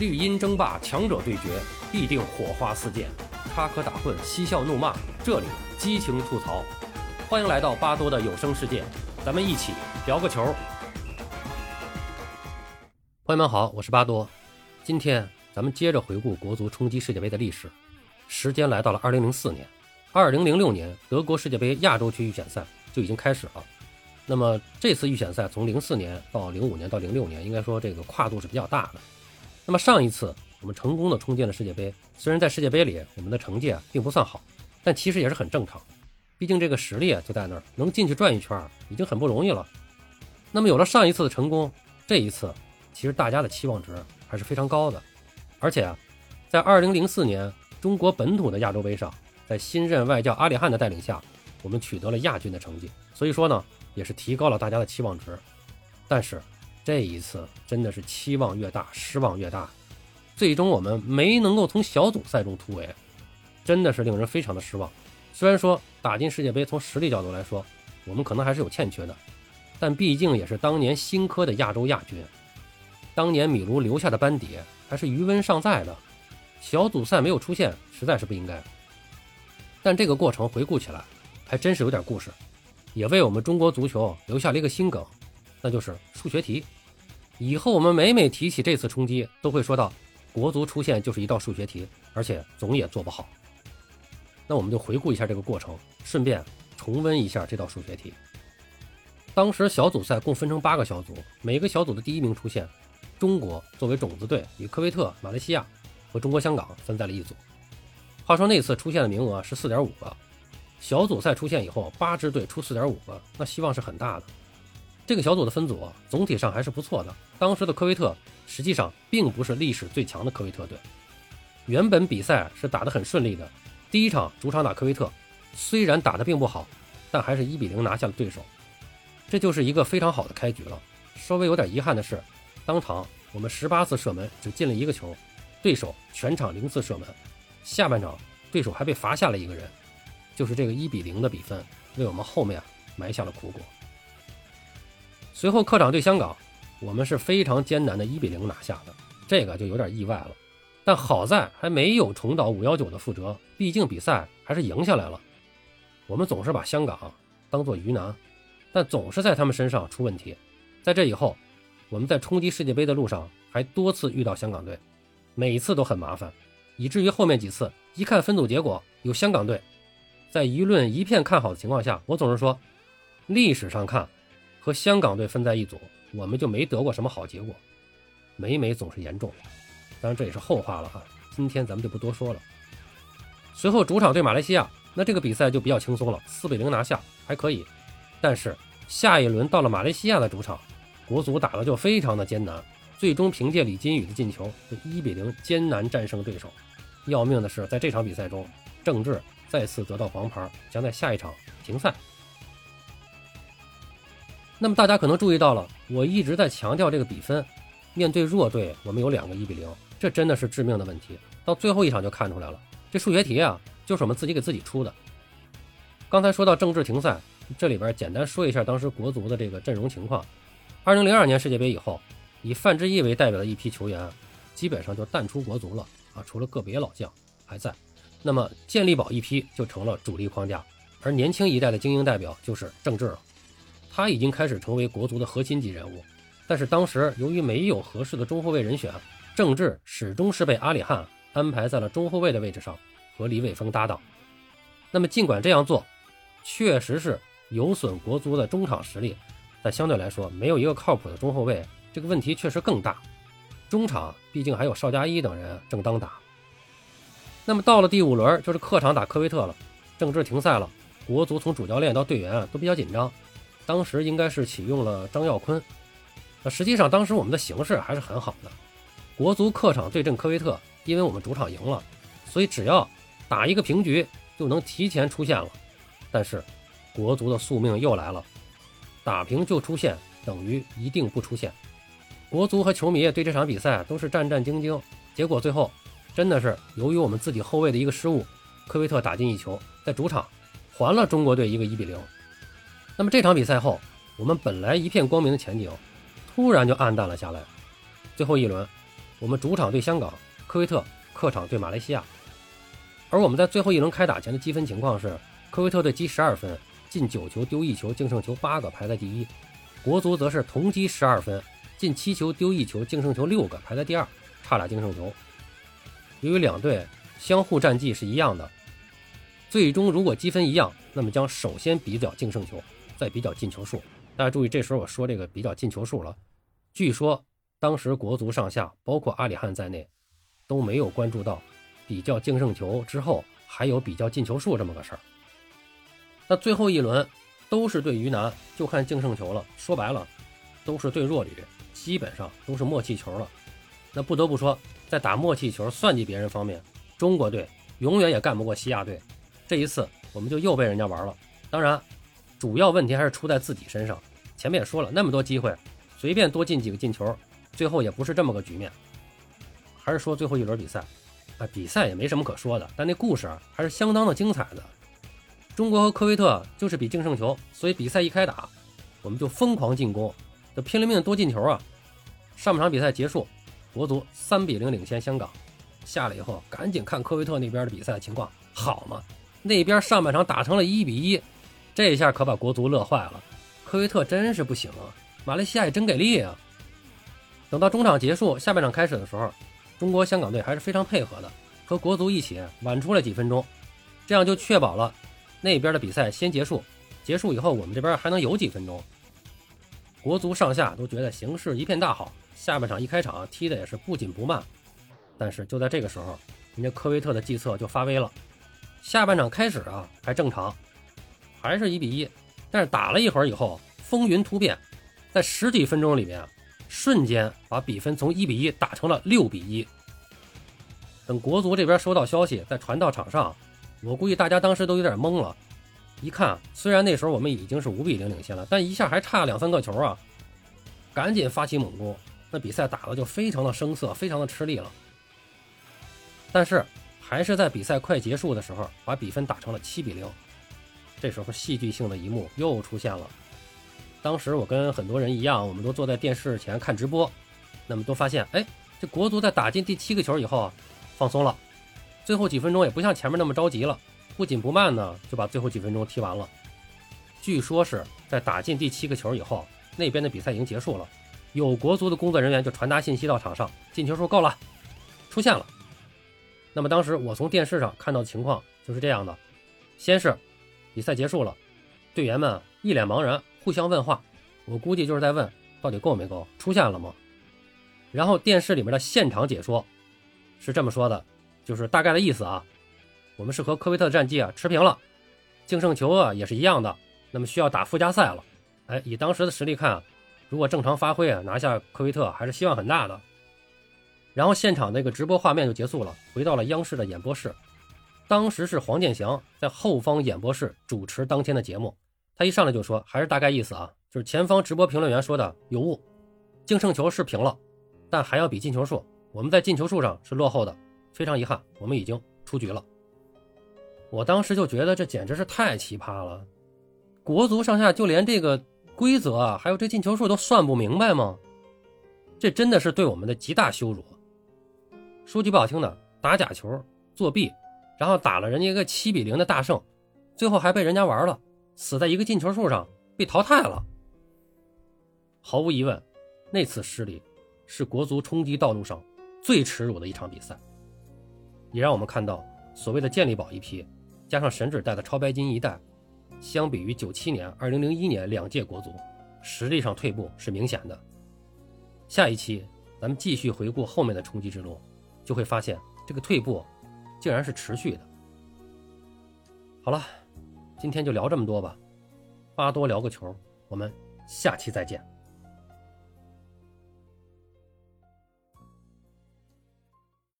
绿茵争霸，强者对决，必定火花四溅，插科打诨，嬉笑怒骂，这里激情吐槽。欢迎来到巴多的有声世界，咱们一起聊个球。朋友们好，我是巴多。今天咱们接着回顾国足冲击世界杯的历史，时间来到了2004年。2006年德国世界杯亚洲区预选赛就已经开始了。那么这次预选赛从04年到05年到06年，应该说这个跨度是比较大的。那么上一次我们成功的冲进了世界杯，虽然在世界杯里我们的成绩啊并不算好，但其实也是很正常。毕竟这个实力啊就在那儿，能进去转一圈已经很不容易了。那么有了上一次的成功，这一次其实大家的期望值还是非常高的。而且啊，在2004年中国本土的亚洲杯上，在新任外教阿里汉的带领下，我们取得了亚军的成绩，所以说呢也是提高了大家的期望值。但是。这一次真的是期望越大，失望越大。最终我们没能够从小组赛中突围，真的是令人非常的失望。虽然说打进世界杯，从实力角度来说，我们可能还是有欠缺的，但毕竟也是当年新科的亚洲亚军。当年米卢留下的班底还是余温尚在的，小组赛没有出现，实在是不应该。但这个过程回顾起来，还真是有点故事，也为我们中国足球留下了一个心梗。那就是数学题。以后我们每每提起这次冲击，都会说到国足出现就是一道数学题，而且总也做不好。那我们就回顾一下这个过程，顺便重温一下这道数学题。当时小组赛共分成八个小组，每个小组的第一名出现，中国作为种子队与科威特、马来西亚和中国香港分在了一组。话说那次出现的名额是四点五个，小组赛出现以后，八支队出四点五个，那希望是很大的。这个小组的分组总体上还是不错的。当时的科威特实际上并不是历史最强的科威特队，原本比赛是打得很顺利的。第一场主场打科威特，虽然打得并不好，但还是一比零拿下了对手，这就是一个非常好的开局了。稍微有点遗憾的是，当场我们十八次射门只进了一个球，对手全场零次射门。下半场对手还被罚下了一个人，就是这个一比零的比分，为我们后面埋下了苦果。随后客场对香港，我们是非常艰难的一比零拿下的，这个就有点意外了。但好在还没有重蹈五幺九的覆辙，毕竟比赛还是赢下来了。我们总是把香港当做鱼腩，但总是在他们身上出问题。在这以后，我们在冲击世界杯的路上还多次遇到香港队，每一次都很麻烦，以至于后面几次一看分组结果有香港队，在舆论一片看好的情况下，我总是说，历史上看。和香港队分在一组，我们就没得过什么好结果，每每总是严重。当然这也是后话了哈，今天咱们就不多说了。随后主场对马来西亚，那这个比赛就比较轻松了，四比零拿下还可以。但是下一轮到了马来西亚的主场，国足打的就非常的艰难，最终凭借李金羽的进球，一比零艰难战胜对手。要命的是，在这场比赛中，郑智再次得到黄牌，将在下一场停赛。那么大家可能注意到了，我一直在强调这个比分，面对弱队，我们有两个一比零，这真的是致命的问题。到最后一场就看出来了，这数学题啊，就是我们自己给自己出的。刚才说到政治停赛，这里边简单说一下当时国足的这个阵容情况。二零零二年世界杯以后，以范志毅为代表的一批球员，基本上就淡出国足了啊，除了个别老将还在。那么健力宝一批就成了主力框架，而年轻一代的精英代表就是郑智了。他已经开始成为国足的核心级人物，但是当时由于没有合适的中后卫人选，郑智始终是被阿里汉安排在了中后卫的位置上和李玮峰搭档。那么尽管这样做，确实是有损国足的中场实力，但相对来说没有一个靠谱的中后卫，这个问题确实更大。中场毕竟还有邵佳一等人正当打。那么到了第五轮，就是客场打科威特了，郑智停赛了，国足从主教练到队员都比较紧张。当时应该是启用了张耀坤，那实际上当时我们的形势还是很好的。国足客场对阵科威特，因为我们主场赢了，所以只要打一个平局就能提前出线了。但是国足的宿命又来了，打平就出线等于一定不出线。国足和球迷对这场比赛都是战战兢兢，结果最后真的是由于我们自己后卫的一个失误，科威特打进一球，在主场还了中国队一个一比零。那么这场比赛后，我们本来一片光明的前景，突然就暗淡了下来。最后一轮，我们主场对香港，科威特客场对马来西亚。而我们在最后一轮开打前的积分情况是：科威特队积十二分，进九球，丢一球，净胜球八个，排在第一；国足则是同积十二分，进七球，丢一球，净胜球六个，排在第二，差俩净胜球。由于两队相互战绩是一样的，最终如果积分一样，那么将首先比较净胜球，再比较进球数。大家注意，这时候我说这个比较进球数了。据说当时国足上下，包括阿里汉在内，都没有关注到比较净胜球之后还有比较进球数这么个事儿。那最后一轮都是对于南，就看净胜球了。说白了，都是对弱旅，基本上都是默契球了。那不得不说，在打默契球、算计别人方面，中国队永远也干不过西亚队。这一次我们就又被人家玩了。当然，主要问题还是出在自己身上。前面也说了，那么多机会。随便多进几个进球，最后也不是这么个局面。还是说最后一轮比赛，啊，比赛也没什么可说的，但那故事还是相当的精彩的。中国和科威特就是比净胜球，所以比赛一开打，我们就疯狂进攻，就拼了命多进球啊！上半场比赛结束，国足三比零领先香港。下来以后，赶紧看科威特那边的比赛情况，好嘛？那边上半场打成了一比一，这一下可把国足乐坏了。科威特真是不行啊！马来西亚也真给力啊！等到中场结束，下半场开始的时候，中国香港队还是非常配合的，和国足一起晚出了几分钟，这样就确保了那边的比赛先结束。结束以后，我们这边还能有几分钟。国足上下都觉得形势一片大好，下半场一开场踢的也是不紧不慢。但是就在这个时候，人家科威特的计策就发威了。下半场开始啊还正常，还是一比一，但是打了一会儿以后，风云突变。在十几分钟里面，瞬间把比分从一比一打成了六比一。等国足这边收到消息，再传到场上，我估计大家当时都有点懵了。一看，虽然那时候我们已经是五比零领先了，但一下还差两三个球啊！赶紧发起猛攻，那比赛打的就非常的生涩，非常的吃力了。但是还是在比赛快结束的时候，把比分打成了七比零。这时候戏剧性的一幕又出现了。当时我跟很多人一样，我们都坐在电视前看直播，那么都发现，哎，这国足在打进第七个球以后啊放松了，最后几分钟也不像前面那么着急了，不紧不慢呢就把最后几分钟踢完了。据说是在打进第七个球以后，那边的比赛已经结束了，有国足的工作人员就传达信息到场上，进球数够了，出现了。那么当时我从电视上看到的情况就是这样的：先是比赛结束了，队员们一脸茫然。互相问话，我估计就是在问到底够没够，出现了吗？然后电视里面的现场解说是这么说的，就是大概的意思啊，我们是和科威特的战绩啊持平了，净胜球啊也是一样的，那么需要打附加赛了。哎，以当时的实力看啊，如果正常发挥啊，拿下科威特还是希望很大的。然后现场那个直播画面就结束了，回到了央视的演播室，当时是黄健翔在后方演播室主持当天的节目。他一上来就说，还是大概意思啊，就是前方直播评论员说的有误，净胜球是平了，但还要比进球数，我们在进球数上是落后的，非常遗憾，我们已经出局了。我当时就觉得这简直是太奇葩了，国足上下就连这个规则啊，还有这进球数都算不明白吗？这真的是对我们的极大羞辱。说句不好听的，打假球、作弊，然后打了人家一个七比零的大胜，最后还被人家玩了。死在一个进球数上，被淘汰了。毫无疑问，那次失利是国足冲击道路上最耻辱的一场比赛，也让我们看到所谓的健力宝一批，加上神指带的超白金一代，相比于九七年、二零零一年两届国足，实力上退步是明显的。下一期咱们继续回顾后面的冲击之路，就会发现这个退步竟然是持续的。好了。今天就聊这么多吧，巴多聊个球，我们下期再见。